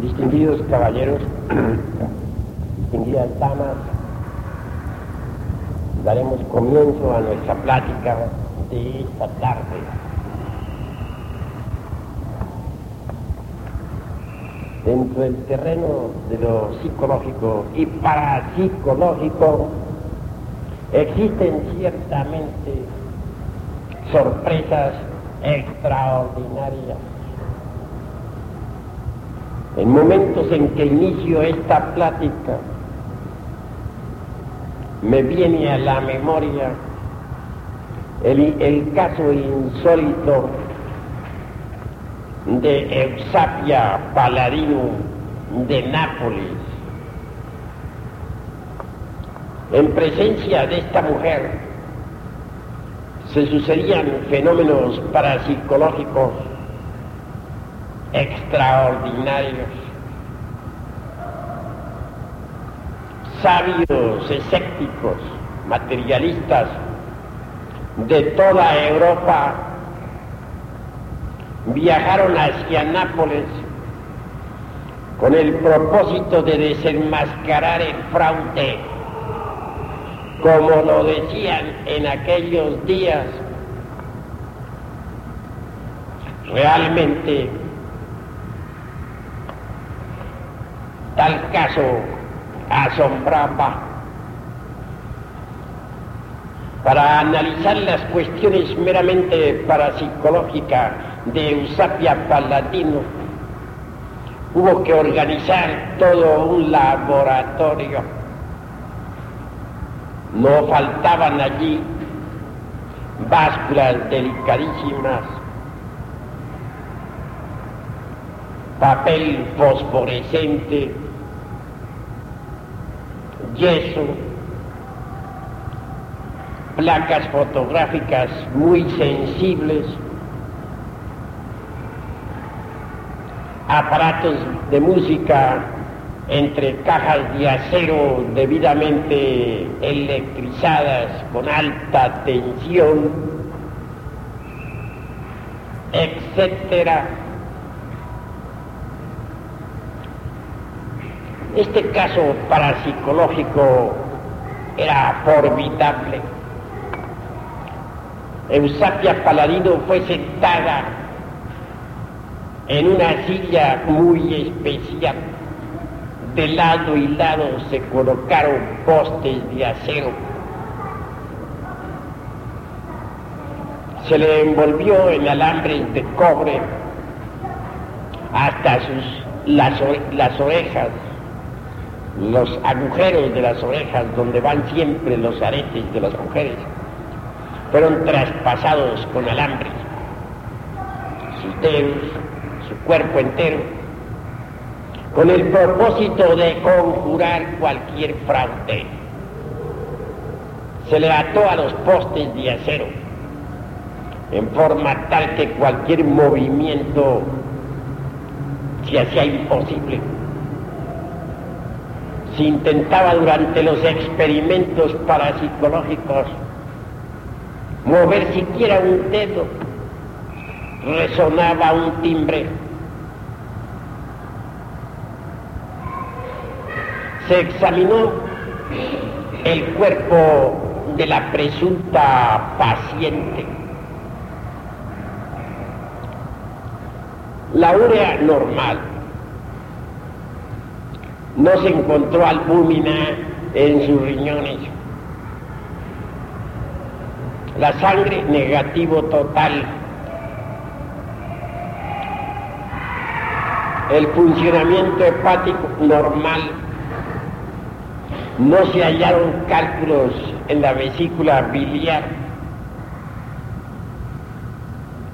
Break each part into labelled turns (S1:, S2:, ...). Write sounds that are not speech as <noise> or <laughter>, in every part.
S1: Distinguidos caballeros, distinguidas damas, daremos comienzo a nuestra plática de esta tarde. Dentro del terreno de lo psicológico y parapsicológico existen ciertamente sorpresas extraordinarias. En momentos en que inicio esta plática, me viene a la memoria el, caso insólito de Eusapia Paladino de Nápoles. En presencia de esta mujer se sucedían fenómenos parapsicológicos extraordinarios. Sabios escépticos, materialistas de toda Europa viajaron hacia Nápoles con el propósito de desenmascarar el fraude, como lo decían en aquellos días. Realmente, tal caso asombraba para analizar las cuestiones meramente parapsicológicas de Eusapia Paladino, hubo que organizar todo un laboratorio. No faltaban allí básculas delicadísimas, papel fosforescente, yeso, placas fotográficas muy sensibles, aparatos de música entre cajas de acero debidamente electrizadas con alta tensión, etcétera. Este caso parapsicológico era formidable. Eusapia Paladino fue sentada en una silla muy especial. De lado y lado se colocaron postes de acero. Se le envolvió en alambres de cobre hasta sus, las, las orejas, los agujeros de las orejas donde van siempre los aretes de las mujeres, fueron traspasados con alambres. Sus dedos, su cuerpo entero, con el propósito de conjurar cualquier fraude. Se le ató a los postes de acero, en forma tal que cualquier movimiento se hacía imposible. Se intentaba durante los experimentos parapsicológicos mover siquiera un dedo resonaba un timbre. Se examinó el cuerpo de la presunta paciente. La urea normal. No se encontró albúmina en sus riñones. La sangre negativo total. El funcionamiento hepático normal, no se hallaron cálculos en la vesícula biliar,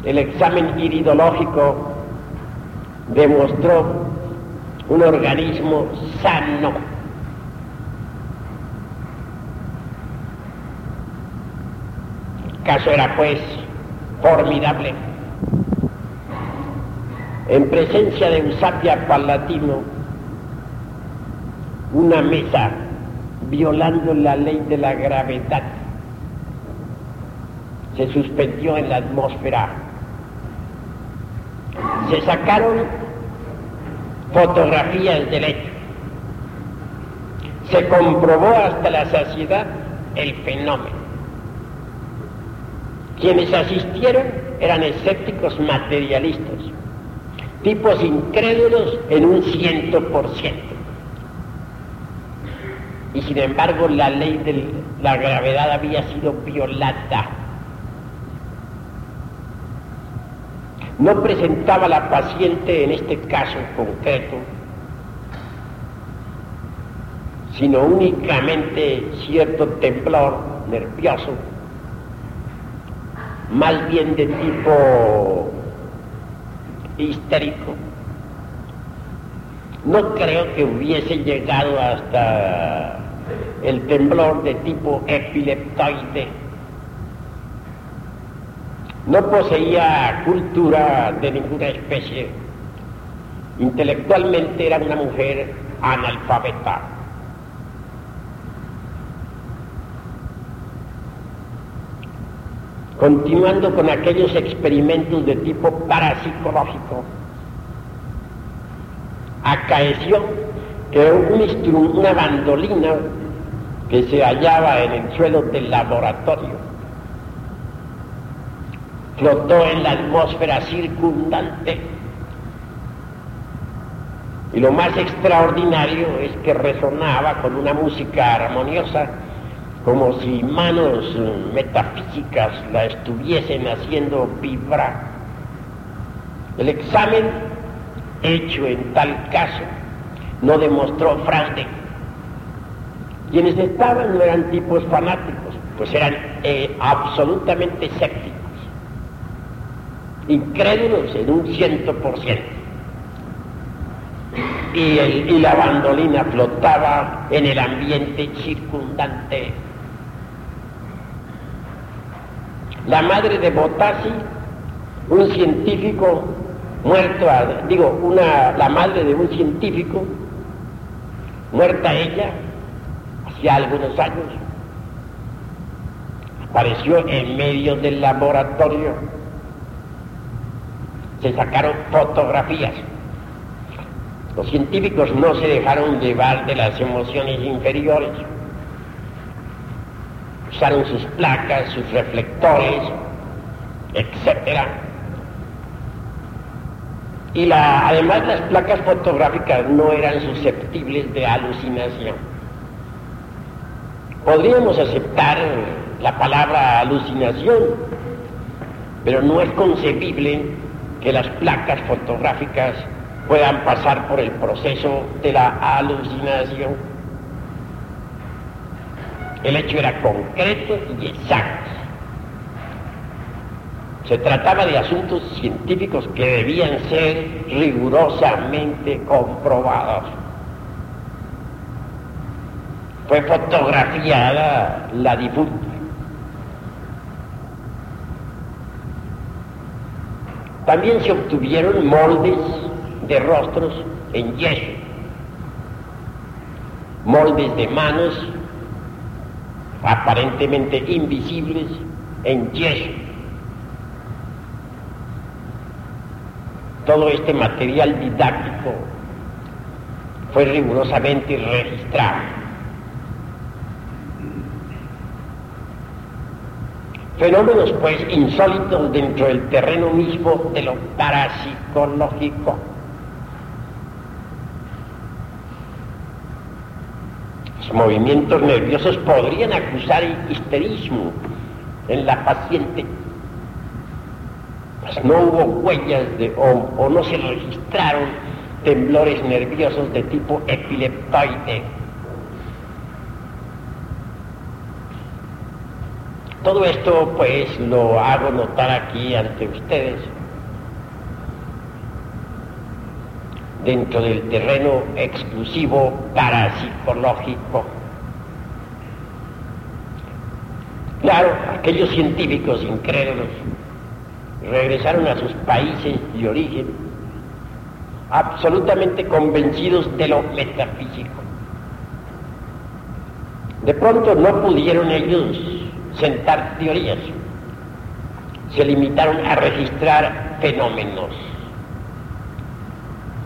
S1: el examen iridológico demostró un organismo sano. El caso era pues formidable en presencia de Eusapia Palatino, una mesa violando la ley de la gravedad se suspendió en la atmósfera. Se sacaron fotografías del hecho. Se comprobó hasta la saciedad el fenómeno. Quienes asistieron eran escépticos materialistas, tipos incrédulos en un ciento por ciento. Y sin embargo la ley de la gravedad había sido violada. No presentaba la paciente en este caso concreto, sino únicamente cierto temblor nervioso, más bien de tipo histérico. No creo que hubiese llegado hasta el temblor de tipo epileptoide. No poseía cultura de ninguna especie. Intelectualmente era una mujer analfabeta. Continuando con aquellos experimentos de tipo parapsicológico, acaeció que un una bandolina que se hallaba en el suelo del laboratorio flotó en la atmósfera circundante. Y lo más extraordinario es que resonaba con una música armoniosa, como si manos metafísicas la estuviesen haciendo vibrar. El examen hecho en tal caso no demostró fraude. Quienes estaban no eran tipos fanáticos, pues eran eh, absolutamente escépticos, incrédulos en un ciento por ciento. Y, y la bandolina flotaba en el ambiente circundante. La madre de Botassi, un científico muerto, digo, una, la madre de un científico, muerta ella, hacía algunos años, apareció en medio del laboratorio, se sacaron fotografías. Los científicos no se dejaron llevar de las emociones inferiores. Usaron sus placas, sus reflectores, etcétera y la, además las placas fotográficas no eran susceptibles de alucinación. Podríamos aceptar la palabra alucinación, pero no es concebible que las placas fotográficas puedan pasar por el proceso de la alucinación. El hecho era concreto y exacto. Se trataba de asuntos científicos que debían ser rigurosamente comprobados. Fue fotografiada la difunta. También se obtuvieron moldes de rostros en yeso, moldes de manos aparentemente invisibles en yeso. todo este material didáctico fue rigurosamente registrado. Fenómenos pues insólitos dentro del terreno mismo de lo parapsicológico. Los movimientos nerviosos podrían acusar histerismo en la paciente no hubo huellas de, o, no se registraron temblores nerviosos de tipo epileptoide. Todo esto pues lo hago notar aquí ante ustedes dentro del terreno exclusivo parapsicológico. Claro, aquellos científicos incrédulos regresaron a sus países de origen absolutamente convencidos de lo metafísico. De pronto no pudieron ellos sentar teorías, se limitaron a registrar fenómenos.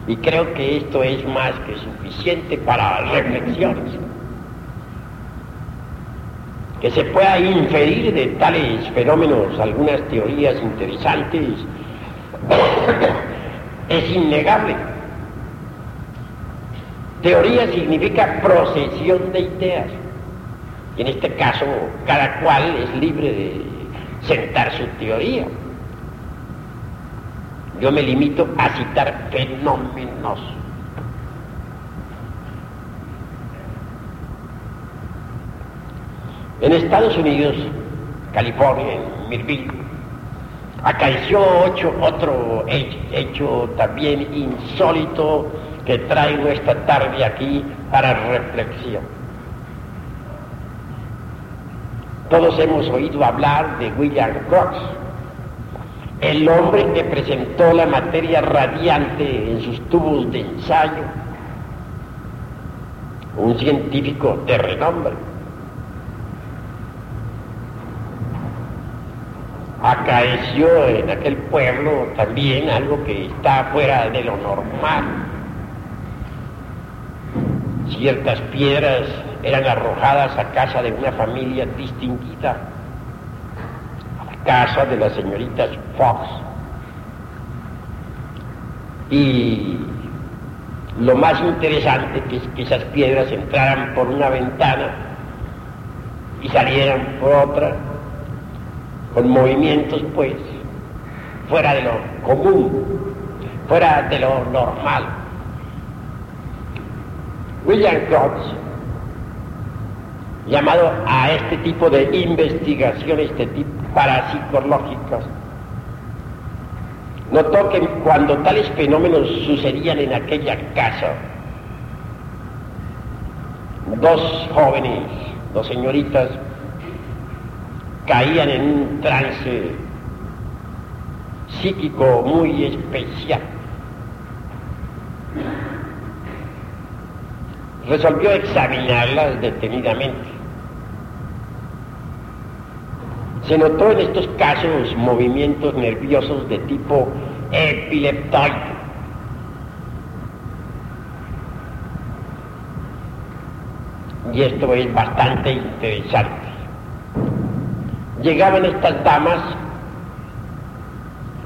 S1: Y creo que esto es más que suficiente para reflexiones. Que se pueda inferir de tales fenómenos algunas teorías interesantes <coughs> es innegable. Teoría significa procesión de ideas. Y en este caso, cada cual es libre de sentar su teoría. Yo me limito a citar fenómenos. En Estados Unidos, California, en Mirville, acaeció otro hecho también insólito que traigo esta tarde aquí para reflexión. Todos hemos oído hablar de William Crookes, el hombre que presentó la materia radiante en sus tubos de ensayo, un científico de renombre. Acaeció en aquel pueblo también algo que está fuera de lo normal. Ciertas piedras eran arrojadas a casa de una familia distinguida casa de las señoritas Fox. Y lo más interesante es que esas piedras entraran por una ventana y salieran por otra, con movimientos pues fuera de lo común, fuera de lo normal. William Cox llamado a este tipo de investigaciones este tipo parapsicológicas. Notó que cuando tales fenómenos sucedían en aquella casa, dos jóvenes, dos señoritas, caían en un trance psíquico muy especial. Resolvió examinarlas detenidamente Se notó en estos casos movimientos nerviosos de tipo epileptoide. Y esto es bastante interesante. Llegaban estas damas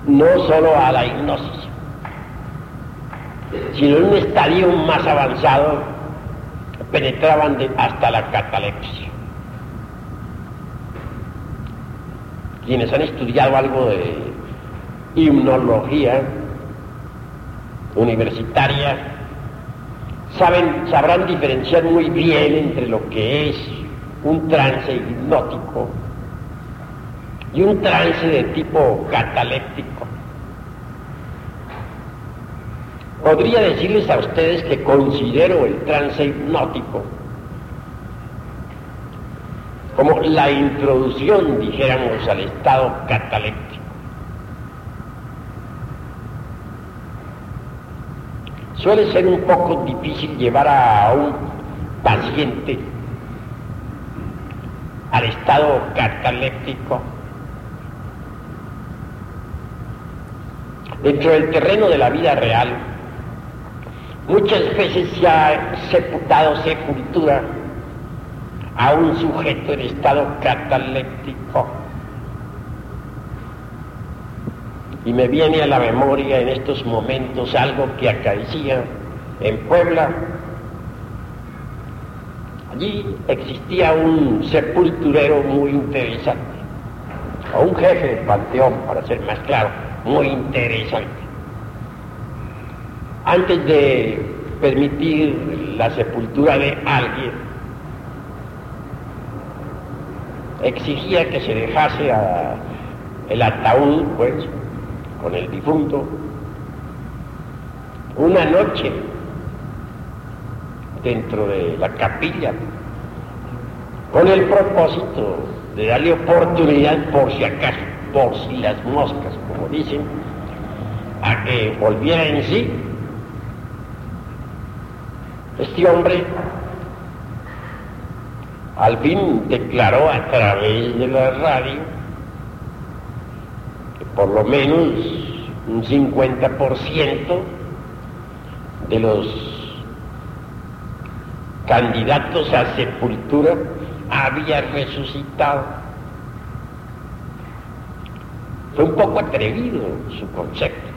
S1: no solo a la hipnosis, sino en un estadio más avanzado, penetraban hasta la catalepsia. Quienes han estudiado algo de himnología universitaria, saben, sabrán diferenciar muy bien entre lo que es un trance hipnótico y un trance de tipo cataléptico. Podría decirles a ustedes que considero el trance hipnótico como la introducción, dijéramos, al estado cataléptico. Suele ser un poco difícil llevar a un paciente al estado cataléptico dentro del terreno de la vida real. Muchas veces se ha sepultado sepultura a un sujeto en estado cataléptico. Y me viene a la memoria en estos momentos algo que acaecía en Puebla. Allí existía un sepulturero muy interesante, o un jefe de panteón, para ser más claro, muy interesante. Antes de permitir la sepultura de alguien, exigía que se dejase el ataúd, pues, con el difunto, una noche dentro de la capilla, con el propósito de darle oportunidad por si acaso, por si las moscas, como dicen, a que volviera en sí. Este hombre al fin declaró a través de la radio que por lo menos un 50% de los candidatos a sepultura había resucitado. Fue un poco atrevido su concepto.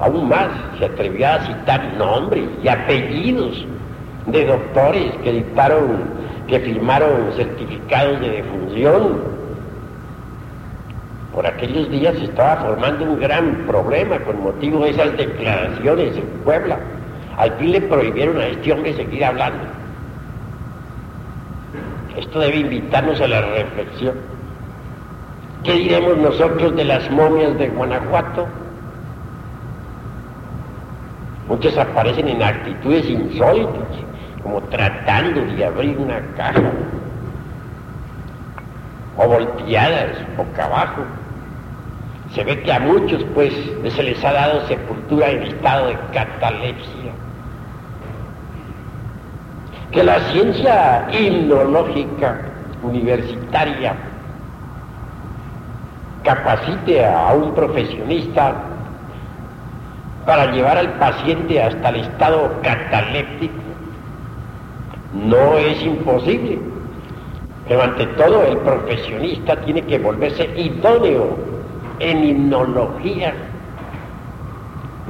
S1: Aún más, se atrevió a citar nombres y apellidos de doctores que dictaron, que firmaron certificados de defunción. Por aquellos días se estaba formando un gran problema con motivo de esas declaraciones en Puebla. Al fin le prohibieron a este hombre seguir hablando. Esto debe invitarnos a la reflexión. ¿Qué diremos nosotros de las momias de Guanajuato? Muchas aparecen en actitudes insólitas, como tratando de abrir una caja, o volteadas boca abajo. Se ve que a muchos, pues, se les ha dado sepultura en estado de catalepsia. Que la ciencia himnológica universitaria capacite a un profesionista para llevar al paciente hasta el estado cataléptico no es imposible. Pero ante todo el profesionista tiene que volverse idóneo en himnología.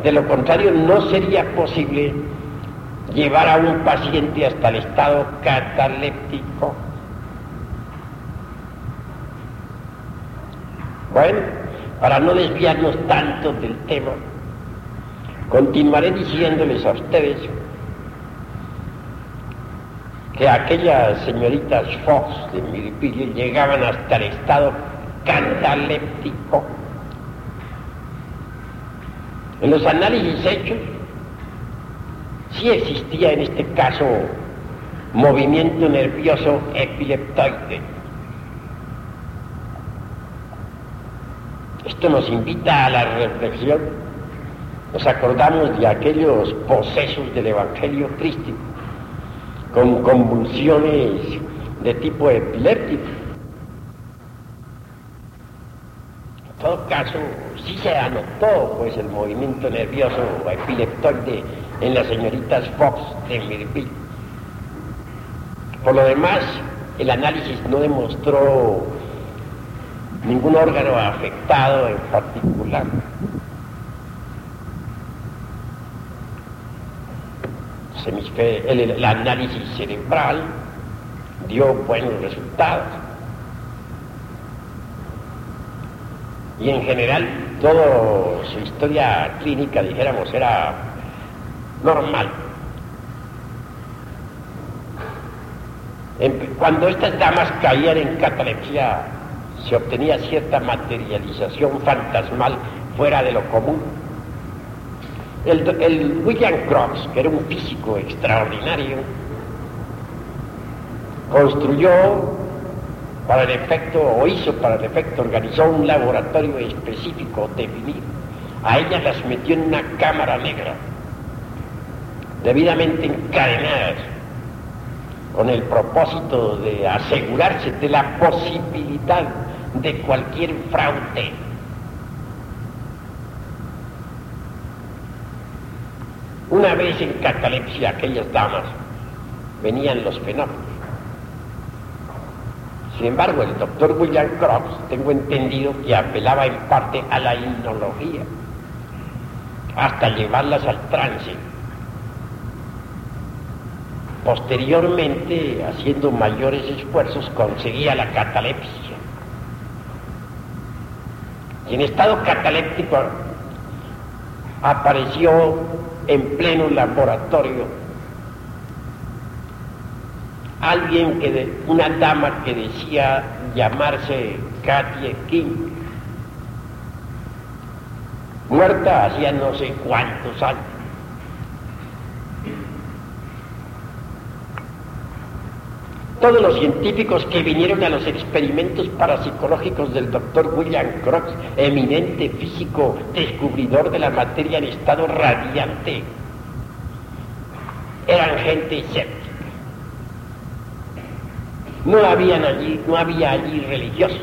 S1: De lo contrario no sería posible llevar a un paciente hasta el estado cataléptico. Bueno, para no desviarnos tanto del tema, continuaré diciéndoles a ustedes aquellas señoritas Fox de Milipillo llegaban hasta el estado cataléptico. En los análisis hechos, sí existía en este caso movimiento nervioso epileptoide Esto nos invita a la reflexión. Nos acordamos de aquellos posesos del Evangelio Cristo con convulsiones de tipo epiléptico. En todo caso, sí se anotó pues el movimiento nervioso epileptoide en las señoritas Fox de Miripil. Por lo demás, el análisis no demostró ningún órgano afectado en particular. El, el, análisis cerebral dio buenos resultados. Y en general, toda su historia clínica, dijéramos, era normal. Cuando estas damas caían en catalepsia se obtenía cierta materialización fantasmal fuera de lo común. El, William Cross, que era un físico extraordinario, construyó para el efecto, o hizo para el efecto, organizó un laboratorio específico definido. A ellas las metió en una cámara negra, debidamente encadenadas, con el propósito de asegurarse de la posibilidad de cualquier fraude. Una vez en catalepsia aquellas damas venían los fenómenos. Sin embargo, el doctor William Cross, tengo entendido que apelaba en parte a la himnología, hasta llevarlas al trance. Posteriormente, haciendo mayores esfuerzos, conseguía la catalepsia en estado cataléptico apareció en pleno laboratorio. Alguien que de, una dama que decía llamarse Katie King. Muerta hacía no sé cuántos años todos los científicos que vinieron a los experimentos parapsicológicos del doctor William Crookes, eminente físico, descubridor de la materia en estado radiante, eran gente escéptica. No habían allí, no había allí religiosos,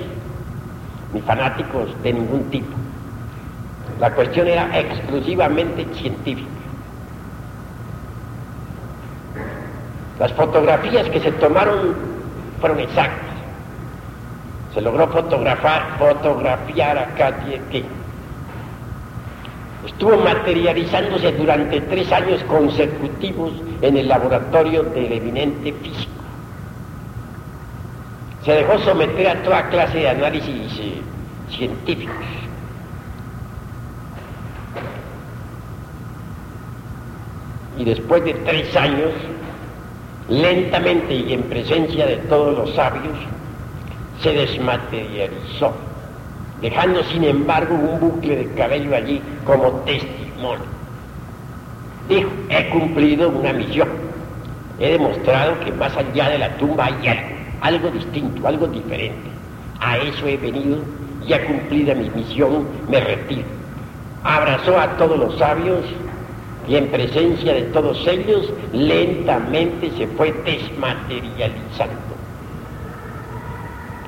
S1: ni fanáticos de ningún tipo. La cuestión era exclusivamente científica. Las fotografías que se tomaron fueron exactas. Se logró fotografar, fotografiar a Katy que estuvo materializándose durante tres años consecutivos en el laboratorio del eminente físico. Se dejó someter a toda clase de análisis eh, científicos. Y después de tres años, lentamente y en presencia de todos los sabios, se desmaterializó, dejando sin embargo un bucle de cabello allí como testimonio. Dijo, he cumplido una misión, he demostrado que más allá de la tumba hay algo, algo distinto, algo diferente. A eso he venido, ya cumplida mi misión, me retiro. Abrazó a todos los sabios y en presencia de todos ellos lentamente se fue desmaterializando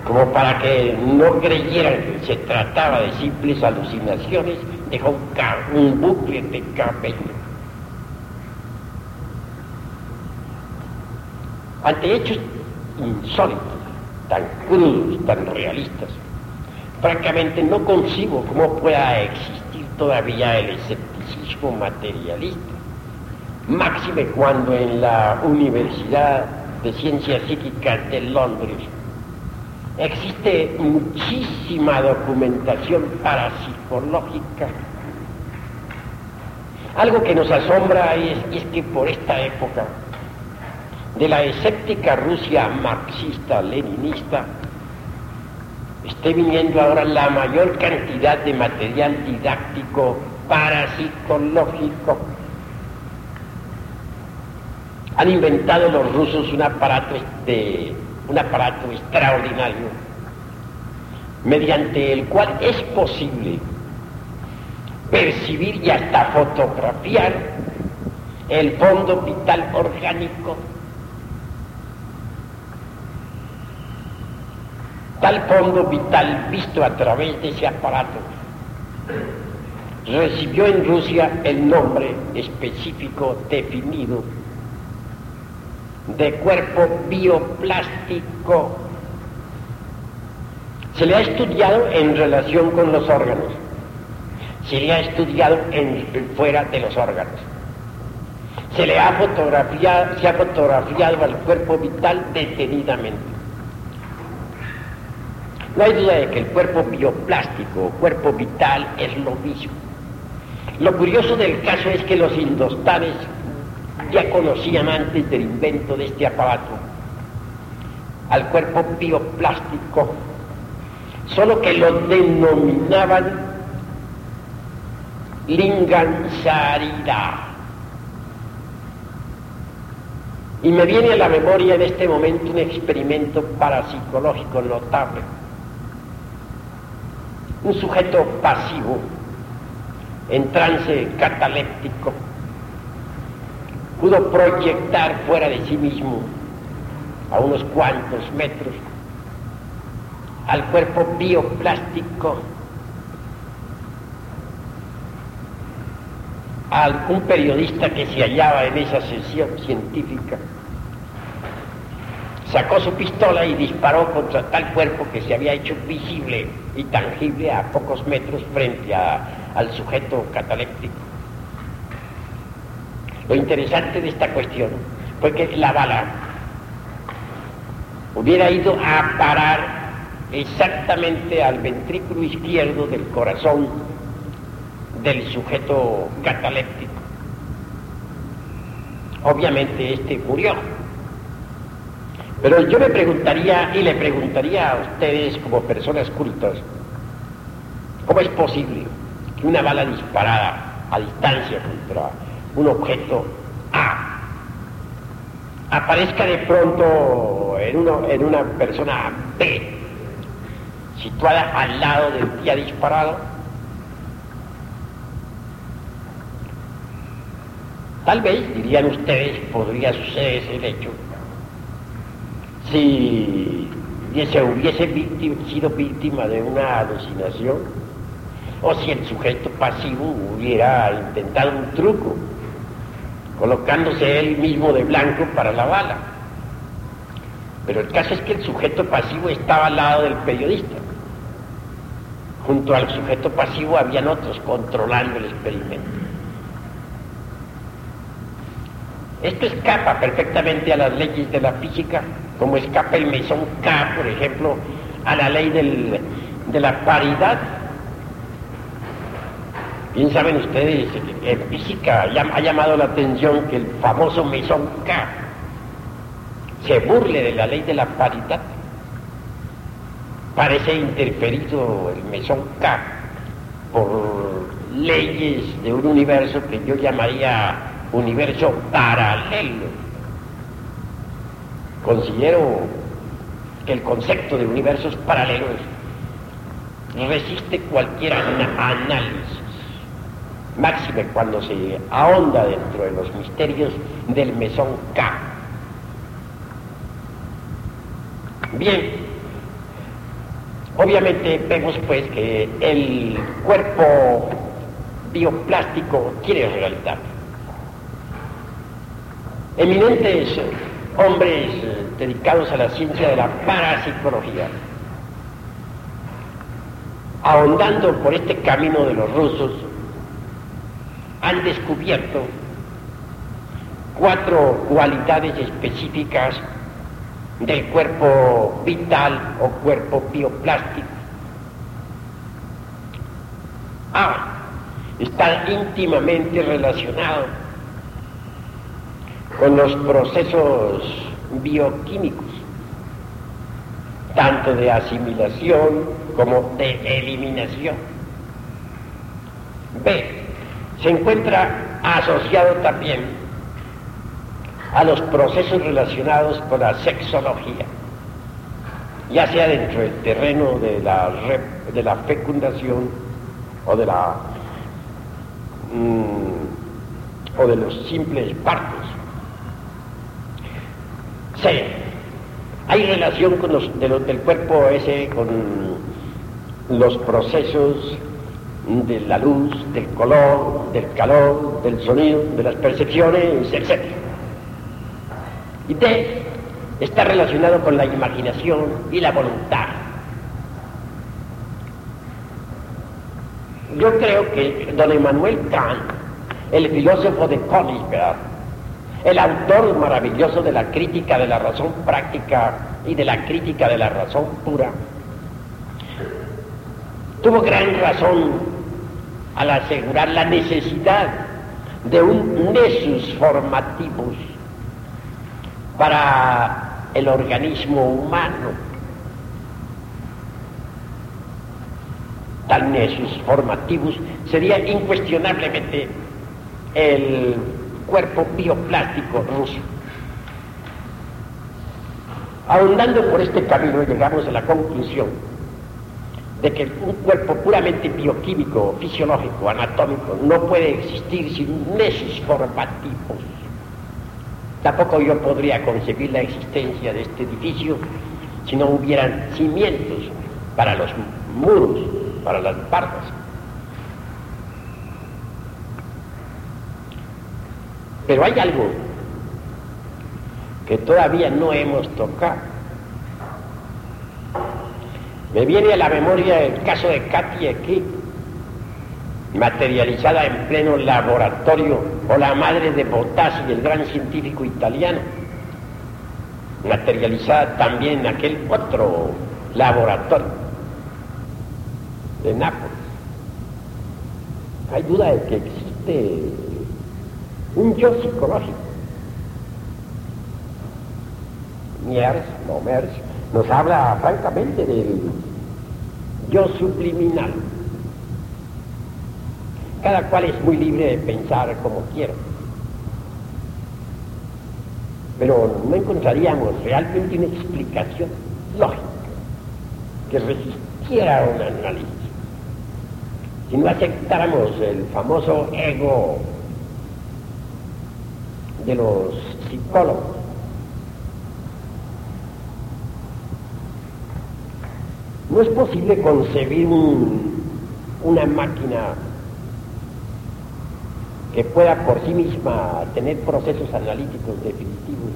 S1: como para que no creyeran que se trataba de simples alucinaciones, dejó un, bucle de cabello. Ante hechos insólitos, tan crudos, tan realistas, francamente no concibo cómo pueda existir todavía el escepticismo materialista, máxime cuando en la Universidad de Ciencias Psíquicas de Londres Existe muchísima documentación parapsicológica. Algo que nos asombra es, es que por esta época de la escéptica Rusia marxista-leninista esté viniendo ahora la mayor cantidad de material didáctico parapsicológico. Han inventado los rusos un aparato un aparato extraordinario mediante el cual es posible percibir y hasta fotografiar el fondo vital orgánico. Tal fondo vital visto a través de ese aparato recibió en Rusia el nombre específico definido de cuerpo bioplástico. Se le ha estudiado en relación con los órganos, se le ha estudiado en, fuera de los órganos. Se le ha fotografiado, se ha fotografiado al cuerpo vital detenidamente. No hay duda de que el cuerpo bioplástico o cuerpo vital es lo mismo. Lo curioso del caso es que los indostanes ya conocían antes del invento de este aparato al cuerpo bioplástico, solo que lo denominaban Lingansarida. Y me viene a la memoria en este momento un experimento parapsicológico notable. Un sujeto pasivo, en trance cataléptico, pudo proyectar fuera de sí mismo a unos cuantos metros al cuerpo bioplástico a algún periodista que se hallaba en esa sesión científica. Sacó su pistola y disparó contra tal cuerpo que se había hecho visible y tangible a pocos metros frente al sujeto cataléptico. Lo interesante de esta cuestión fue que la bala hubiera ido a parar exactamente al ventrículo izquierdo del corazón del sujeto cataléptico. Obviamente este murió. Pero yo me preguntaría y le preguntaría a ustedes como personas cultas, ¿cómo es posible que una bala disparada a distancia contra un objeto A. Aparezca de pronto en, uno, en una persona B, situada al lado del que ha disparado, tal vez, dirían ustedes, podría suceder ese hecho. Si se hubiese sido víctima de una alucinación o si el sujeto pasivo hubiera intentado un truco colocándose él mismo de blanco para la bala. Pero el caso es que el sujeto pasivo estaba al lado del periodista. Junto al sujeto pasivo habían otros controlando el experimento. Esto escapa perfectamente a las leyes de la física, como escapa el mesón K, por ejemplo, a la ley de la paridad. Bien saben ustedes, en física ha llamado la atención que el famoso mesón K se burle de la ley de la paridad. Parece interferido el mesón K por leyes de un universo que yo llamaría universo paralelo. Considero que el concepto de universos paralelos resiste cualquier análisis, máxime cuando se ahonda dentro de los misterios del mesón K. Bien, obviamente vemos pues que el cuerpo bioplástico tiene realidad. Eminentes hombres dedicados a la ciencia de la parapsicología, ahondando por este camino de los rusos, han descubierto cuatro cualidades específicas del cuerpo vital o cuerpo bioplástico. A. Está íntimamente relacionado con los procesos bioquímicos, tanto de asimilación como de eliminación. B. Se encuentra asociado también a los procesos relacionados con la sexología, ya sea dentro del terreno de la, de la fecundación o de la mm, o de los simples partos. C. Hay relación con los, del cuerpo ese con los procesos de la luz, del color, del calor, del sonido, de las percepciones, etc. Y D está relacionado con la imaginación y la voluntad. Yo creo que don Emmanuel Kant, el filósofo de Königsberg, el autor maravilloso de la crítica de la razón práctica y de la crítica de la razón pura, tuvo gran razón al asegurar la necesidad de un nesus formativus para el organismo humano. Tal nesus formativus sería incuestionablemente el cuerpo bioplástico ruso. Ahondando por este camino llegamos a la conclusión de que un cuerpo puramente bioquímico, fisiológico, anatómico, no puede existir sin nesos formativos. Tampoco yo podría concebir la existencia de este edificio si no hubieran cimientos para los muros, para las bardas. Pero hay algo que todavía no hemos tocado. Me viene a la memoria el caso de Katia aquí, materializada en pleno laboratorio, o la madre de Botassi, el gran científico italiano, materializada también en aquel otro laboratorio de Nápoles. Hay duda de que existe un yo psicológico. Miers, no nos habla francamente del yo subliminal. Cada cual es muy libre de pensar como quiera. Pero no encontraríamos realmente una explicación lógica que resistiera un análisis. Si no aceptáramos el famoso ego de los psicólogos. No es posible concebir una máquina que pueda por sí misma tener procesos analíticos definitivos,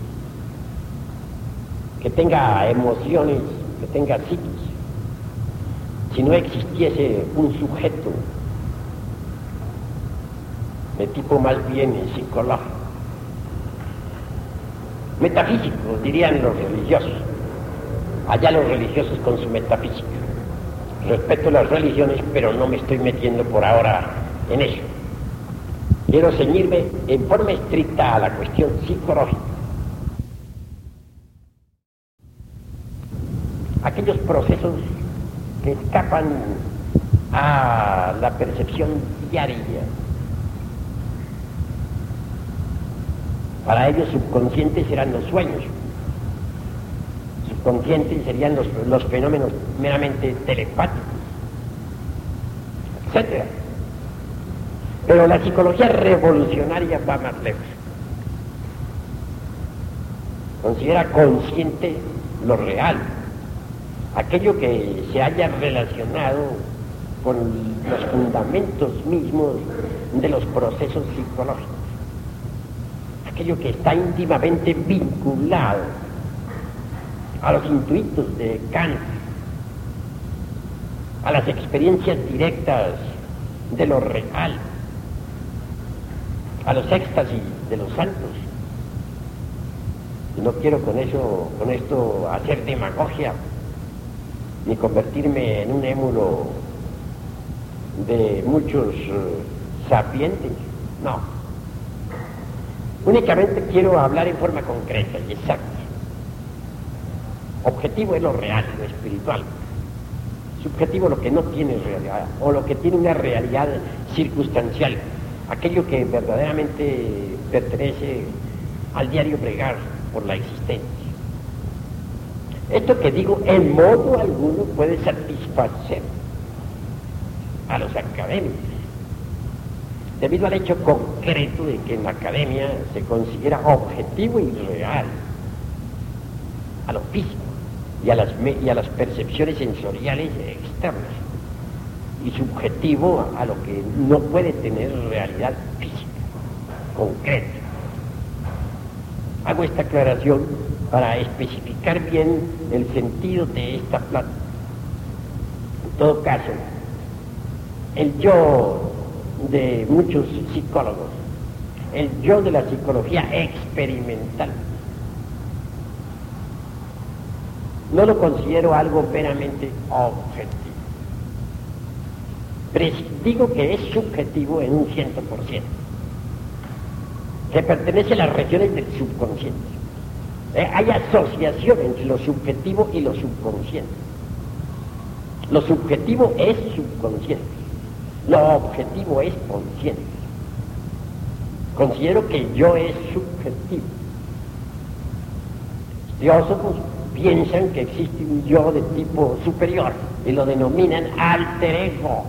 S1: que tenga emociones, que tenga psiquis, si no existiese un sujeto de tipo más bien psicológico, metafísico, dirían los religiosos, allá los religiosos con su metafísica. Respeto las religiones, pero no me estoy metiendo por ahora en eso. Quiero ceñirme en forma estricta a la cuestión psicológica. Aquellos procesos que escapan a la percepción diaria. Para ellos subconscientes serán los sueños, subconscientes serían los, los fenómenos meramente telepáticos, etc. Pero la psicología revolucionaria va más lejos. Considera consciente lo real, aquello que se haya relacionado con los fundamentos mismos de los procesos psicológicos, aquello que está íntimamente vinculado a los intuitos de Kant, a las experiencias directas de lo real, a los éxtasis de los santos. No quiero con eso, con esto hacer demagogia, ni convertirme en un émulo de muchos eh, sapientes, no. Únicamente quiero hablar en forma concreta y exacta. Objetivo es lo real, lo espiritual. Subjetivo lo que no tiene realidad, o lo que tiene una realidad circunstancial, aquello que verdaderamente pertenece al diario bregar por la existencia. Esto que digo en modo alguno puede satisfacer a los académicos, debido al hecho concreto de que en la academia se considera objetivo y real a lo físico y a las, y a las percepciones sensoriales externas y subjetivo a lo que no puede tener realidad física, concreta. Hago esta aclaración para especificar bien el sentido de esta plata. En todo caso, el yo de muchos psicólogos, el yo de la psicología experimental, no lo considero algo meramente objetivo. Digo que es subjetivo en un ciento por ciento, que pertenece a las regiones del subconsciente. Eh, hay asociación entre lo subjetivo y lo subconsciente. Lo subjetivo es subconsciente, lo objetivo es consciente. Considero que yo es subjetivo. Teósofos piensan que existe un yo de tipo superior y lo denominan alter ego.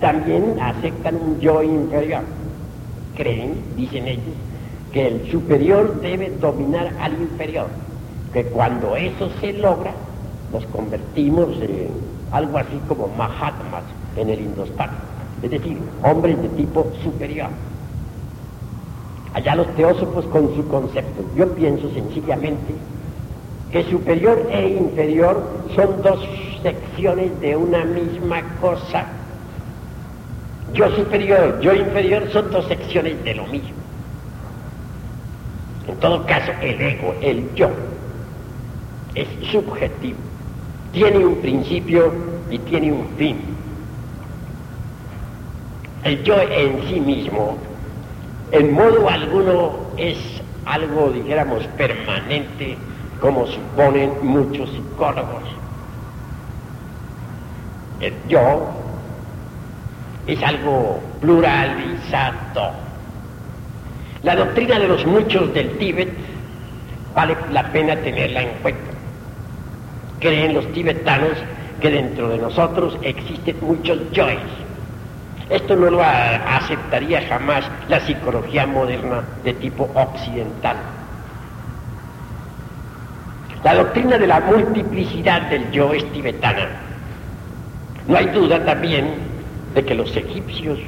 S1: También aceptan un yo inferior. Creen, dicen ellos, que el superior debe dominar al inferior, que cuando eso se logra, nos convertimos en algo así como Mahatmas en el Indostán, es decir, hombres de tipo superior. Allá los teósofos con su concepto. Yo pienso sencillamente que superior e inferior son dos secciones de una misma cosa. Yo superior, yo inferior son dos secciones de lo mismo. En todo caso, el ego, el yo, es subjetivo. Tiene un principio y tiene un fin. El yo en sí mismo, en modo alguno, es algo, dijéramos, permanente, como suponen muchos psicólogos. El yo es algo pluralizado la doctrina de los muchos del Tíbet vale la pena tenerla en cuenta. Creen los tibetanos que dentro de nosotros existen muchos yoes. Esto no lo aceptaría jamás la psicología moderna de tipo occidental. La doctrina de la multiplicidad del yo es tibetana. No hay duda también de que los egipcios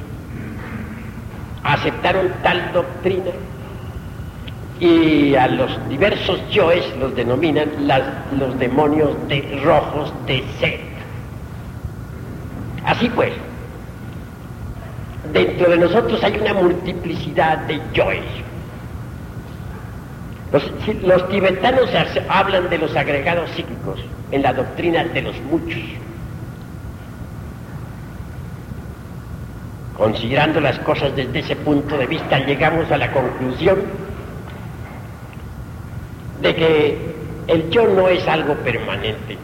S1: aceptaron tal doctrina y a los diversos yoes los denominan los demonios de rojos de Set. Así pues, dentro de nosotros hay una multiplicidad de yoes. Los, tibetanos hablan de los agregados psíquicos en la doctrina de los muchos. Considerando las cosas desde ese punto de vista, llegamos a la conclusión de que el yo no es algo permanente.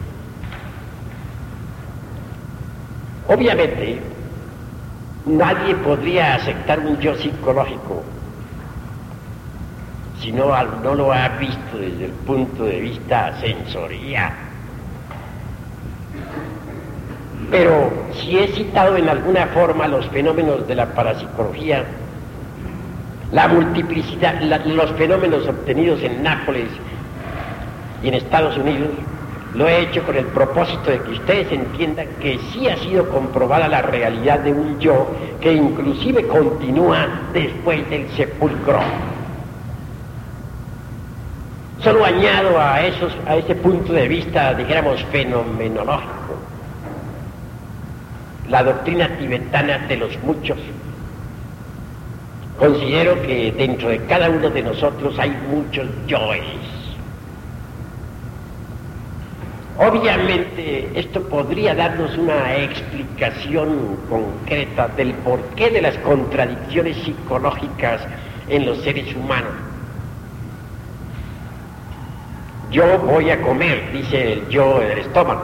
S1: Obviamente, nadie podría aceptar un yo psicológico si no, no lo ha visto desde el punto de vista sensorial. Pero si he citado en alguna forma los fenómenos de la parapsicología, la multiplicidad, los fenómenos obtenidos en Nápoles y en Estados Unidos, lo he hecho con el propósito de que ustedes entiendan que sí ha sido comprobada la realidad de un yo que inclusive continúa después del sepulcro. Solo añado a, esos, a ese punto de vista, dijéramos, fenomenológico, la doctrina tibetana de los muchos. Considero que dentro de cada uno de nosotros hay muchos yoes. Obviamente esto podría darnos una explicación concreta del porqué de las contradicciones psicológicas en los seres humanos yo voy a comer, dice el yo en el estómago.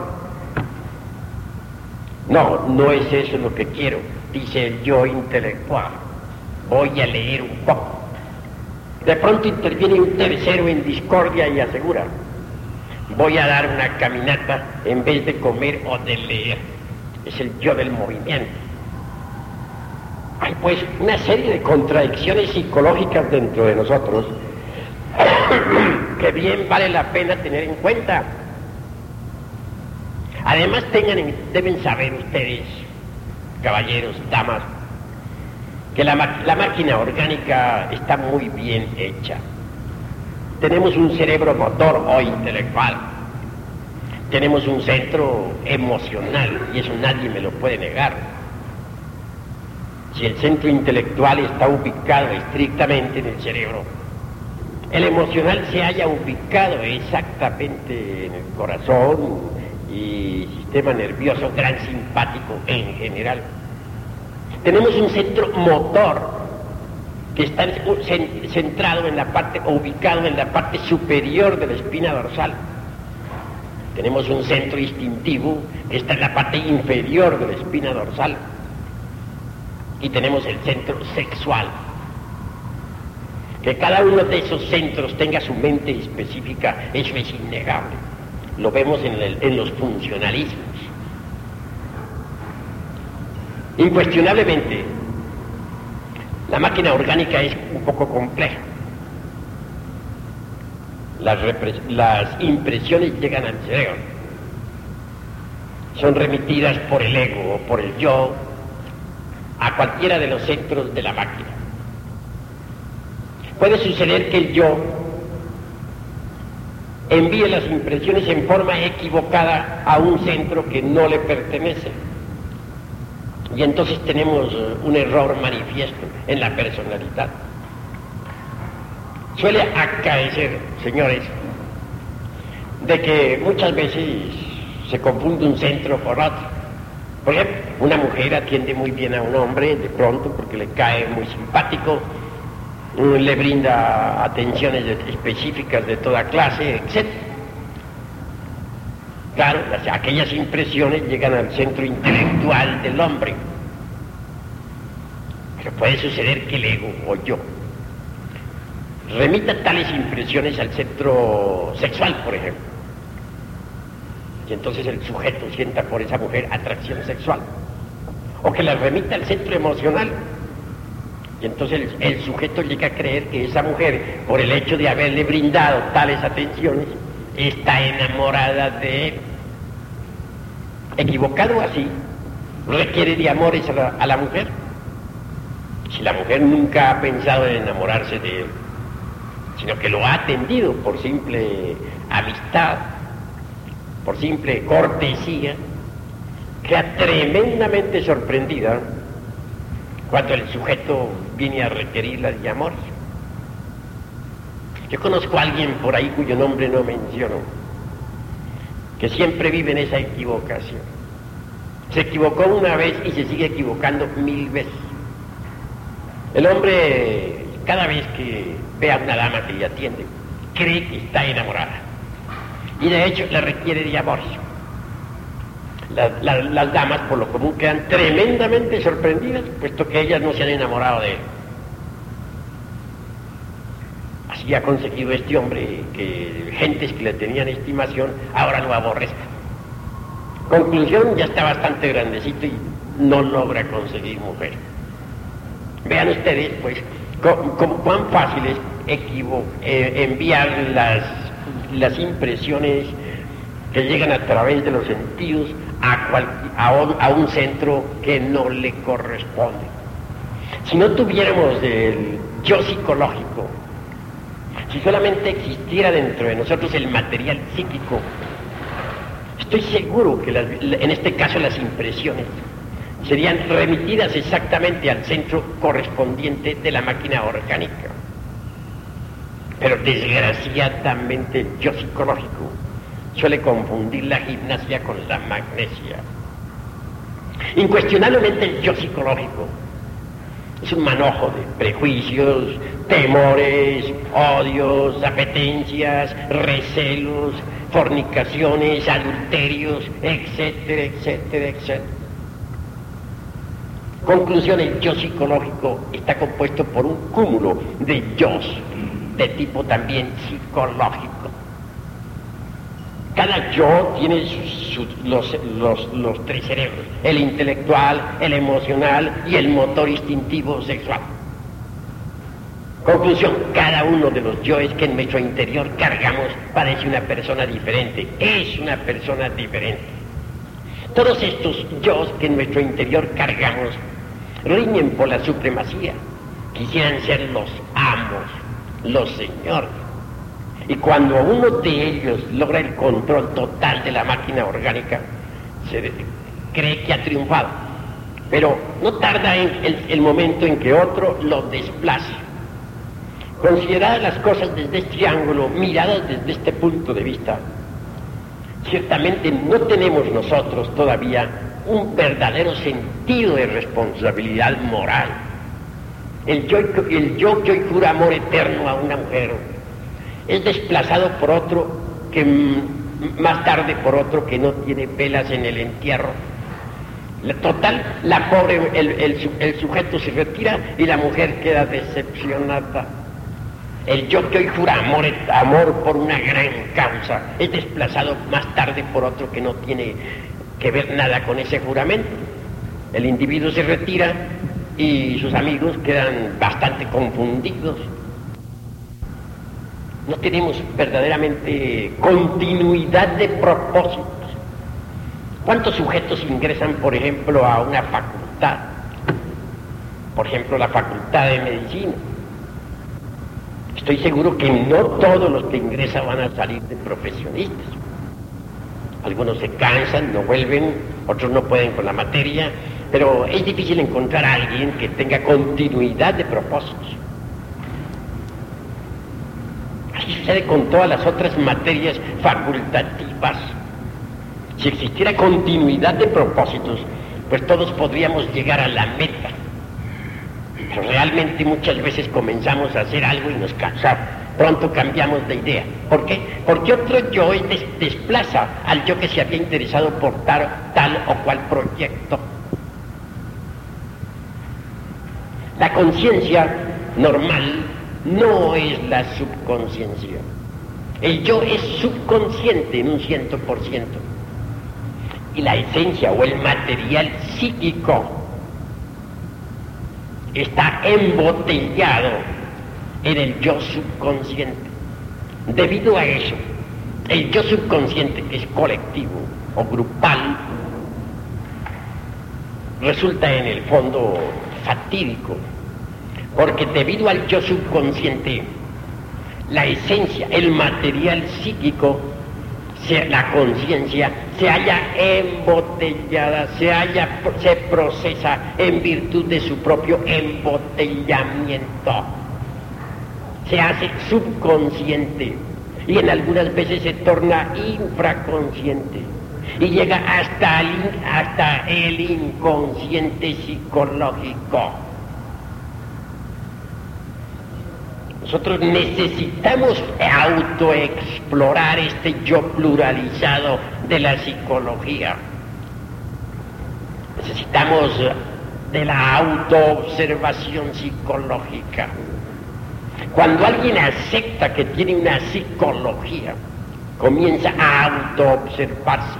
S1: No, no es eso lo que quiero, dice el yo intelectual. Voy a leer un poco. De pronto interviene un tercero en discordia y asegura, voy a dar una caminata en vez de comer o de leer. Es el yo del movimiento. Hay pues una serie de contradicciones psicológicas dentro de nosotros <coughs> que bien vale la pena tener en cuenta. Además deben saber ustedes, caballeros, damas, que la máquina orgánica está muy bien hecha. Tenemos un cerebro motor o intelectual. Tenemos un centro emocional y eso nadie me lo puede negar. Si el centro intelectual está ubicado estrictamente en el cerebro, el emocional se haya ubicado exactamente en el corazón y sistema nervioso gran simpático en general. Tenemos un centro motor que está centrado en la parte, o ubicado en la parte superior de la espina dorsal. Tenemos un centro instintivo que está en la parte inferior de la espina dorsal. Y tenemos el centro sexual que cada uno de esos centros tenga su mente específica, eso es innegable. Lo vemos en, los funcionalismos. Incuestionablemente, la máquina orgánica es un poco compleja. Las, impresiones llegan al cerebro. Son remitidas por el ego o por el yo a cualquiera de los centros de la máquina. Puede suceder que el yo envíe las impresiones en forma equivocada a un centro que no le pertenece. Y entonces tenemos eh, un error manifiesto en la personalidad. Suele acaecer, señores, de que muchas veces se confunde un centro por otro. Por ejemplo, una mujer atiende muy bien a un hombre de pronto porque le cae muy simpático, le brinda atenciones específicas de toda clase, etc. Claro, aquellas impresiones llegan al centro intelectual del hombre. Pero puede suceder que el ego o yo remita tales impresiones al centro sexual, por ejemplo. Y entonces el sujeto sienta por esa mujer atracción sexual. O que la remita al centro emocional y entonces el, sujeto llega a creer que esa mujer, por el hecho de haberle brindado tales atenciones, está enamorada de él. Equivocado así, requiere de amores a la, mujer. Si la mujer nunca ha pensado en enamorarse de él, sino que lo ha atendido por simple amistad, por simple cortesía, queda tremendamente sorprendida cuando el sujeto viene a requerirla de amor. Yo conozco a alguien por ahí cuyo nombre no menciono, que siempre vive en esa equivocación. Se equivocó una vez y se sigue equivocando mil veces. El hombre, cada vez que ve a una dama que le atiende, cree que está enamorada. Y de hecho le requiere de amor. las damas, por lo común, quedan tremendamente sorprendidas, puesto que ellas no se han enamorado de él. Así ha conseguido este hombre que gentes que le tenían estimación ahora lo aborrezcan. Conclusión, ya está bastante grandecito y no logra conseguir mujer. Vean ustedes, pues, cuán fácil es eh, enviar las, las impresiones que llegan a través de los sentidos a, a, un, centro que no le corresponde. Si no tuviéramos el yo psicológico, si solamente existiera dentro de nosotros el material psíquico Estoy seguro que en este caso las impresiones serían remitidas exactamente al centro correspondiente de la máquina orgánica. Pero desgraciadamente yo psicológico suele confundir la gimnasia con la magnesia. Incuestionablemente el yo psicológico es un manojo de prejuicios, temores, odios, apetencias, recelos, fornicaciones, adulterios, etcétera, etcétera, etcétera. Conclusión, el yo psicológico está compuesto por un cúmulo de yo de tipo también psicológico. Cada yo tiene los, los tres cerebros, el intelectual, el emocional y el motor instintivo sexual. Conclusión, cada uno de los yoes que en nuestro interior cargamos parece una persona diferente, es una persona diferente. Todos estos yoes que en nuestro interior cargamos riñen por la supremacía, quisieran ser los amos, los señores. Y cuando uno de ellos logra el control total de la máquina orgánica, cree que ha triunfado. Pero no tarda en el momento en que otro lo desplace Consideradas las cosas desde este ángulo, miradas desde este punto de vista, ciertamente no tenemos nosotros todavía un verdadero sentido de responsabilidad moral. El yo, el yo que hoy jura amor eterno a una mujer es desplazado por otro que más tarde por otro que no tiene velas en el entierro. Total, la pobre, el sujeto se retira y la mujer queda decepcionada el yo que hoy jura amor, amor por una gran causa es desplazado más tarde por otro que no tiene que ver nada con ese juramento. El individuo se retira y sus amigos quedan bastante confundidos. No tenemos verdaderamente continuidad de propósitos. ¿Cuántos sujetos ingresan, por ejemplo, a una facultad? Por ejemplo, la facultad de medicina Estoy seguro que no todos los que ingresan van a salir de profesionistas. Algunos se cansan, no vuelven, otros no pueden con la materia, pero es difícil encontrar a alguien que tenga continuidad de propósitos. Así con todas las otras materias facultativas. Si existiera continuidad de propósitos, pues todos podríamos llegar a la meta realmente muchas veces comenzamos a hacer algo y nos cansamos. Pronto cambiamos de idea. ¿Por qué? Porque otro yo desplaza al yo que se había interesado por tal, tal o cual proyecto. La conciencia normal no es la subconsciencia. El yo es subconsciente en un ciento por ciento. Y la esencia o el material psíquico está embotellado en el yo subconsciente. Debido a eso, el yo subconsciente, que es colectivo o grupal, resulta en el fondo fatídico, Porque debido al yo subconsciente, la esencia, el material psíquico, la conciencia, se halla embotellada, se, halla, se procesa en virtud de su propio embotellamiento. Se hace subconsciente y en algunas veces se torna infraconsciente y llega hasta hasta el inconsciente psicológico. Nosotros necesitamos autoexplorar este yo pluralizado de la psicología. Necesitamos de la autoobservación psicológica. Cuando alguien acepta que tiene una psicología, comienza a autoobservarse.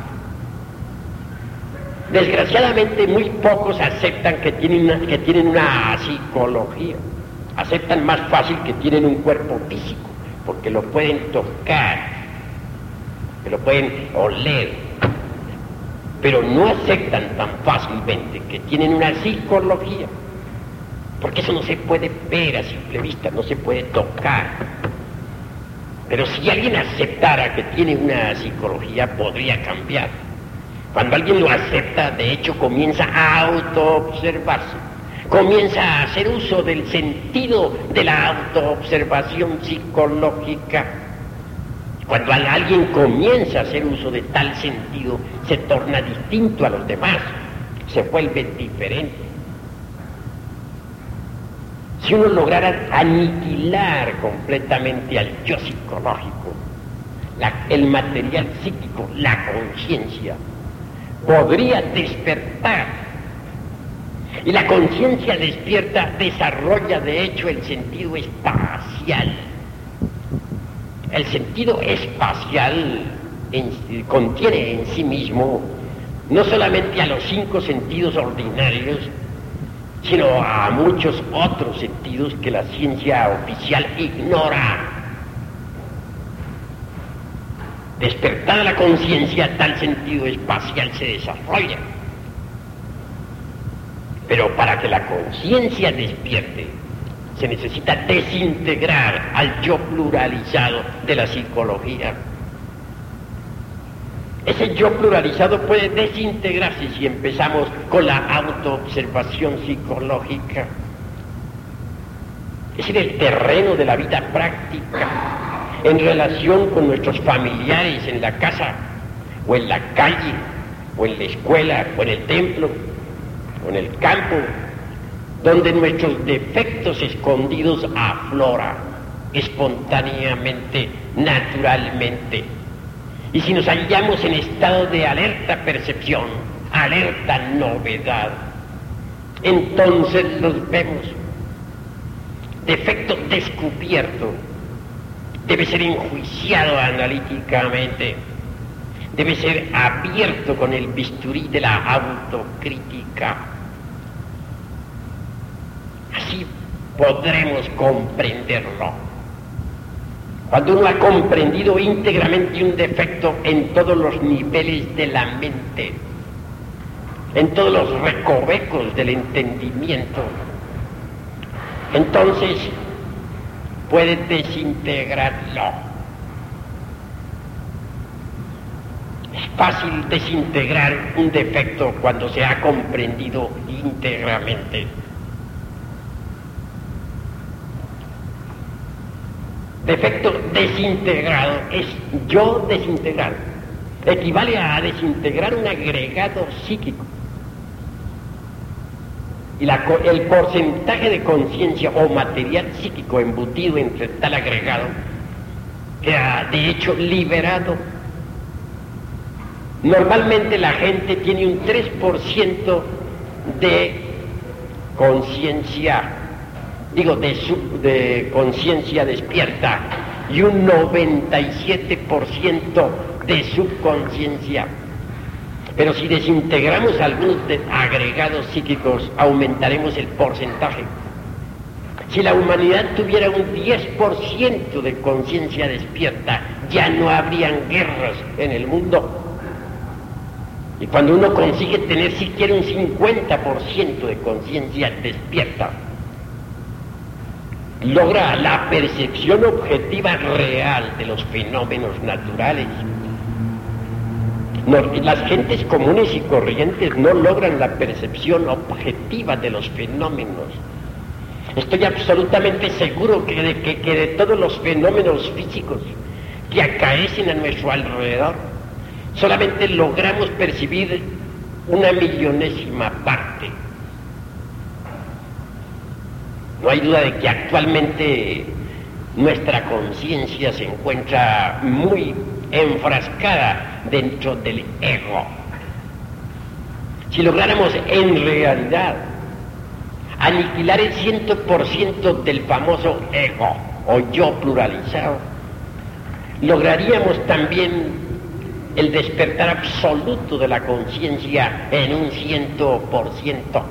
S1: Desgraciadamente muy pocos aceptan que tienen que tienen una psicología aceptan más fácil que tienen un cuerpo físico, porque lo pueden tocar, que lo pueden oler, pero no aceptan tan fácilmente que tienen una psicología, porque eso no se puede ver a simple vista, no se puede tocar. Pero si alguien aceptara que tiene una psicología, podría cambiar. Cuando alguien lo acepta, de hecho, comienza a autoobservarse comienza a hacer uso del sentido de la autoobservación psicológica. Cuando alguien comienza a hacer uso de tal sentido, se torna distinto a los demás, se vuelve diferente. Si uno lograra aniquilar completamente al yo psicológico, el material psíquico, la conciencia, podría despertar y la conciencia despierta desarrolla de hecho el sentido espacial. El sentido espacial contiene en sí mismo no solamente a los cinco sentidos ordinarios, sino a muchos otros sentidos que la ciencia oficial ignora. Despertada la conciencia, tal sentido espacial se desarrolla. Pero para que la conciencia despierte, se necesita desintegrar al yo pluralizado de la psicología. Ese yo pluralizado puede desintegrarse si empezamos con la autoobservación psicológica. Es en el terreno de la vida práctica, en relación con nuestros familiares en la casa, o en la calle, o en la escuela, o en el templo, en el campo, donde nuestros defectos escondidos afloran espontáneamente, naturalmente. Y si nos hallamos en estado de alerta percepción, alerta novedad, entonces los vemos. Defecto descubierto debe ser enjuiciado analíticamente, debe ser abierto con el bisturí de la autocrítica Así podremos comprenderlo. Cuando uno ha comprendido íntegramente un defecto en todos los niveles de la mente, en todos los recovecos del entendimiento, entonces puede desintegrarlo. Fácil desintegrar un defecto cuando se ha comprendido íntegramente. Defecto desintegrado es yo desintegrado. Equivale a desintegrar un agregado psíquico. Y el porcentaje de conciencia o material psíquico embutido entre tal agregado queda de hecho liberado. Normalmente la gente tiene un 3% de conciencia digo, de, conciencia despierta y un 97% de subconsciencia. Pero si desintegramos algunos agregados psíquicos, aumentaremos el porcentaje. Si la humanidad tuviera un 10% de conciencia despierta, ya no habrían guerras en el mundo. Y cuando uno consigue tener siquiera un 50% de conciencia despierta, logra la percepción objetiva real de los fenómenos naturales. las gentes comunes y corrientes no logran la percepción objetiva de los fenómenos. Estoy absolutamente seguro que de, que, que de todos los fenómenos físicos que acaecen a nuestro alrededor, solamente logramos percibir una millonésima parte no hay duda de que actualmente nuestra conciencia se encuentra muy enfrascada dentro del ego. Si lográramos en realidad aniquilar el ciento por ciento del famoso ego o yo pluralizado, lograríamos también el despertar absoluto de la conciencia en un ciento por ciento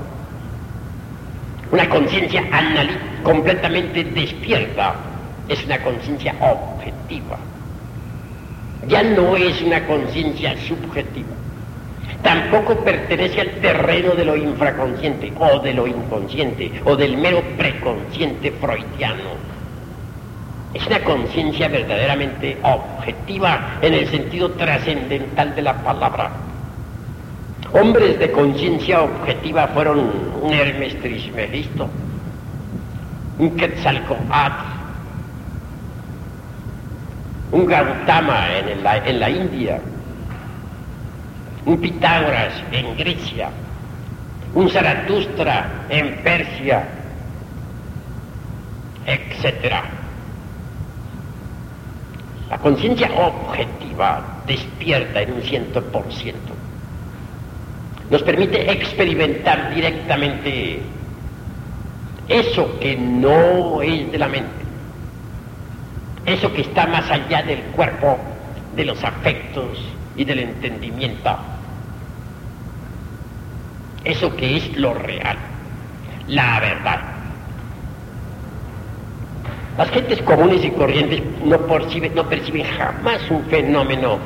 S1: una conciencia completamente despierta es una conciencia objetiva. Ya no es una conciencia subjetiva. Tampoco pertenece al terreno de lo infraconsciente o de lo inconsciente o del mero preconsciente freudiano. Es una conciencia verdaderamente objetiva en el sentido trascendental de la palabra Hombres de conciencia objetiva fueron un Hermes Trismegisto, un Quetzalcoatl, un Gautama en la, en la India, un Pitágoras en Grecia, un Zaratustra en Persia, etc. La conciencia objetiva despierta en un ciento por ciento. Nos permite experimentar directamente eso que no es de la mente, eso que está más allá del cuerpo, de los afectos y del entendimiento, eso que es lo real, la verdad. Las gentes comunes y corrientes no perciben, no perciben jamás un fenómeno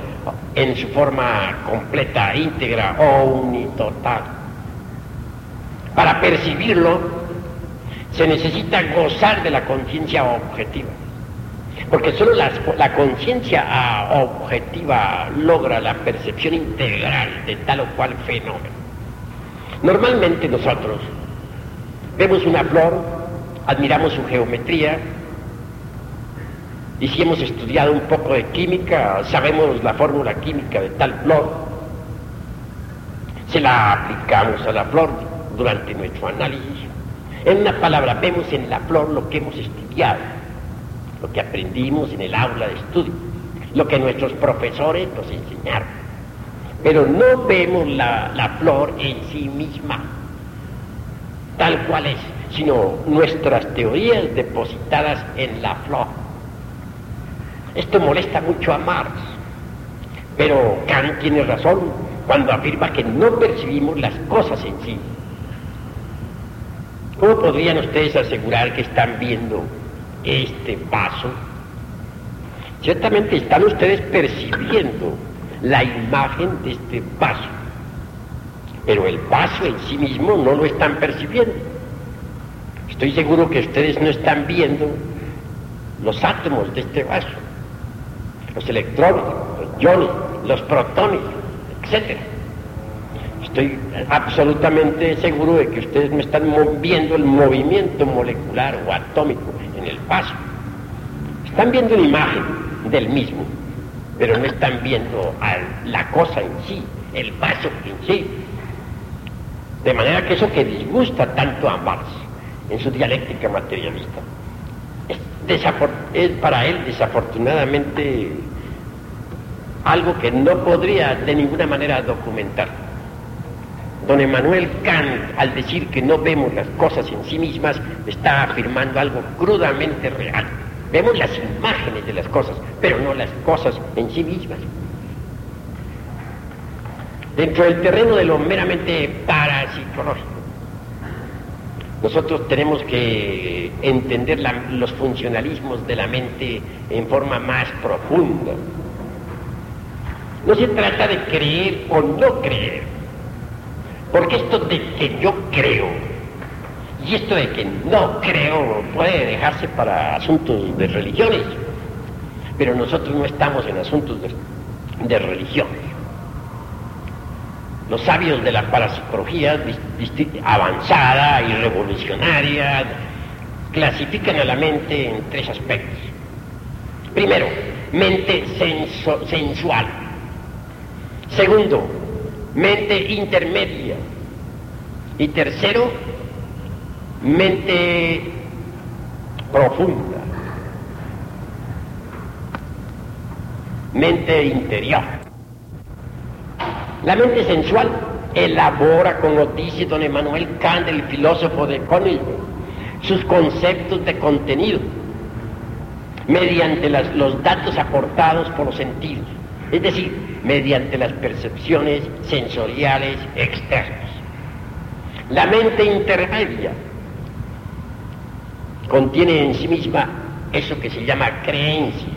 S1: en su forma completa, íntegra o unitotal. Para percibirlo se necesita gozar de la conciencia objetiva, porque solo la, la conciencia objetiva logra la percepción integral de tal o cual fenómeno. Normalmente nosotros vemos una flor, admiramos su geometría, y si hemos estudiado un poco de química, sabemos la fórmula química de tal flor, se la aplicamos a la flor durante nuestro análisis. En una palabra, vemos en la flor lo que hemos estudiado, lo que aprendimos en el aula de estudio, lo que nuestros profesores nos enseñaron. Pero no vemos la, la flor en sí misma, tal cual es, sino nuestras teorías depositadas en la flor. Esto molesta mucho a Marx, pero Kant tiene razón cuando afirma que no percibimos las cosas en sí. ¿Cómo podrían ustedes asegurar que están viendo este vaso? Ciertamente están ustedes percibiendo la imagen de este vaso, pero el vaso en sí mismo no lo están percibiendo. Estoy seguro que ustedes no están viendo los átomos de este vaso los electrones, los iones, los protones, etc. Estoy absolutamente seguro de que ustedes me están viendo el movimiento molecular o atómico en el vaso. Están viendo una imagen del mismo, pero no están viendo la cosa en sí, el vaso en sí. De manera que eso que disgusta tanto a Marx en su dialéctica materialista es para él desafortunadamente algo que no podría de ninguna manera documentar. Don Emanuel Kant, al decir que no vemos las cosas en sí mismas, está afirmando algo crudamente real. Vemos las imágenes de las cosas, pero no las cosas en sí mismas. Dentro del terreno de lo meramente parapsicológico, nosotros tenemos que entender los funcionalismos de la mente en forma más profunda. No se trata de creer o no creer, porque esto de que yo creo Y esto de que no creo puede dejarse para asuntos de religiones, pero nosotros no estamos en asuntos de, religiones. Los sabios de la parapsicología avanzada y revolucionaria clasifican a la mente en tres aspectos. Primero, mente sensual. Segundo, mente intermedia. Y tercero, mente profunda, mente interior. La mente sensual elabora con noticias don Emanuel Kant, el filósofo de Königsberg, sus conceptos de contenido mediante los datos aportados por los sentidos, es decir, mediante las percepciones sensoriales externas. La mente intermedia contiene en sí misma eso que se llama creencias.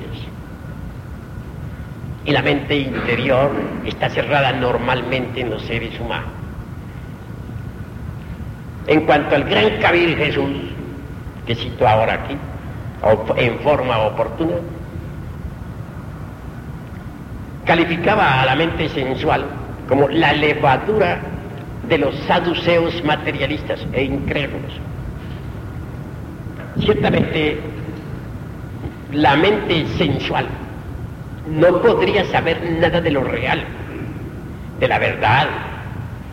S1: Y la mente interior está cerrada normalmente en los seres humanos. En cuanto al gran Kabir Jesús, que cito ahora aquí, en forma oportuna, calificaba a la mente sensual como la levadura de los saduceos materialistas e incrédulos. Ciertamente, la mente sensual no podría saber nada de lo real, de la verdad,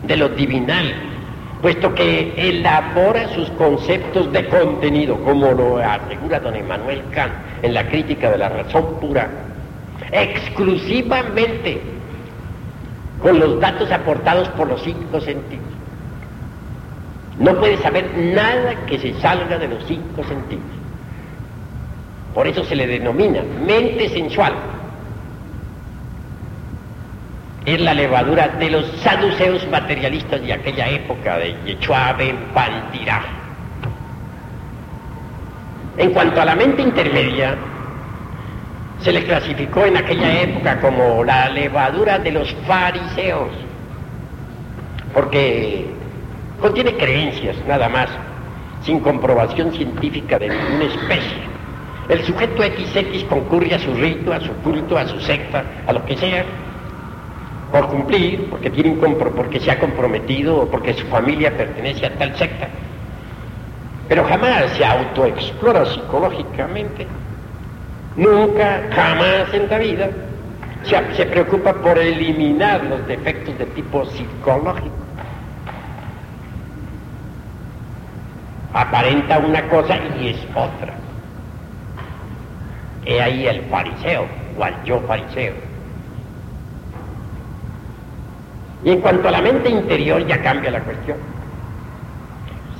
S1: de lo divinal, puesto que elabora sus conceptos de contenido, como lo asegura don Emanuel Kant en la crítica de la razón pura, exclusivamente con los datos aportados por los cinco sentidos. No puede saber nada que se salga de los cinco sentidos. Por eso se le denomina mente sensual. Es la levadura de los saduceos materialistas de aquella época, de Yechua Pantirá. En cuanto a la mente intermedia, se le clasificó en aquella época como la levadura de los fariseos, porque contiene creencias nada más, sin comprobación científica de ninguna especie. El sujeto XX concurre a su rito, a su culto, a su secta, a lo que sea, por cumplir, porque, tiene porque se ha comprometido o porque su familia pertenece a tal secta, pero jamás se autoexplora psicológicamente Nunca, jamás en la vida se, se preocupa por eliminar los defectos de tipo psicológico. Aparenta una cosa y es otra. He ahí el fariseo, o al yo fariseo. Y en cuanto a la mente interior ya cambia la cuestión.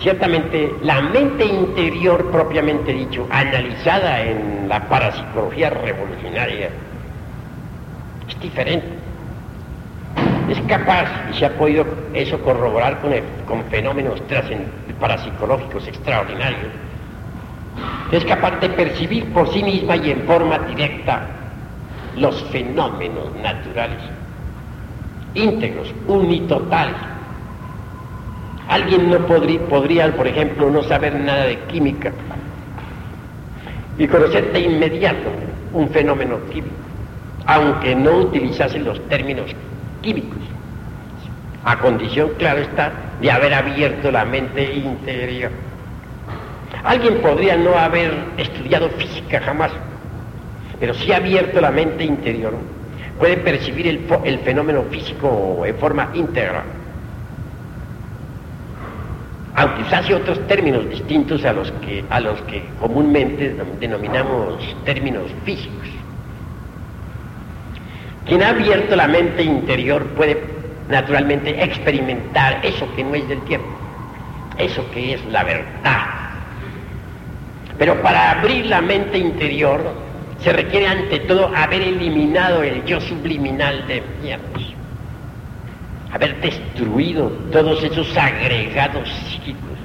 S1: Ciertamente, la mente interior propiamente dicho, analizada en la parapsicología revolucionaria, es diferente. Es capaz, y se ha podido eso corroborar con, con fenómenos parapsicológicos extraordinarios, es capaz de percibir por sí misma y en forma directa los fenómenos naturales, íntegros, unitotales, Alguien no podría, por ejemplo, no saber nada de química y conocer de inmediato un fenómeno químico, aunque no utilizase los términos químicos, a condición, claro está, de haber abierto la mente interior. Alguien podría no haber estudiado física jamás, pero si ha abierto la mente interior, puede percibir el, el fenómeno físico en forma íntegra aunque usase otros términos distintos a los que, a los que comúnmente denominamos términos físicos. Quien ha abierto la mente interior puede naturalmente experimentar eso que no es del tiempo, eso que es la verdad. Pero para abrir la mente interior se requiere ante todo haber eliminado el yo subliminal de mierda haber destruido todos esos agregados psíquicos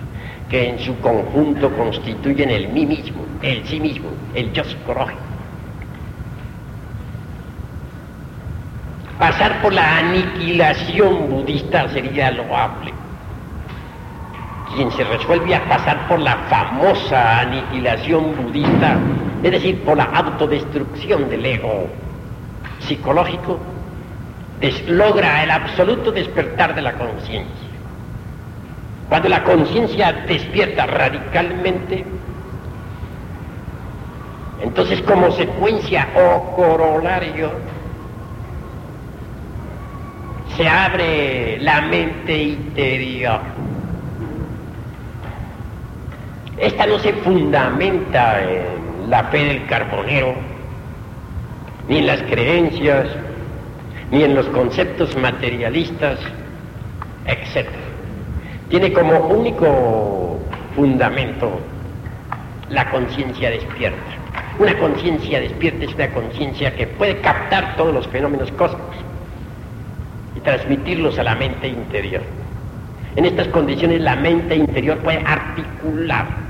S1: que en su conjunto constituyen el mí mismo, el sí mismo, el yo psicológico. Pasar por la aniquilación budista sería loable. Quien se resuelve a pasar por la famosa aniquilación budista, es decir, por la autodestrucción del ego psicológico, logra el absoluto despertar de la conciencia. Cuando la conciencia despierta radicalmente, entonces como secuencia o corolario, se abre la mente interior. Esta no se fundamenta en la fe del carbonero, ni en las creencias, ni en los conceptos materialistas, etc. Tiene como único fundamento la conciencia despierta. Una conciencia despierta es una conciencia que puede captar todos los fenómenos cósmicos y transmitirlos a la mente interior. En estas condiciones la mente interior puede articular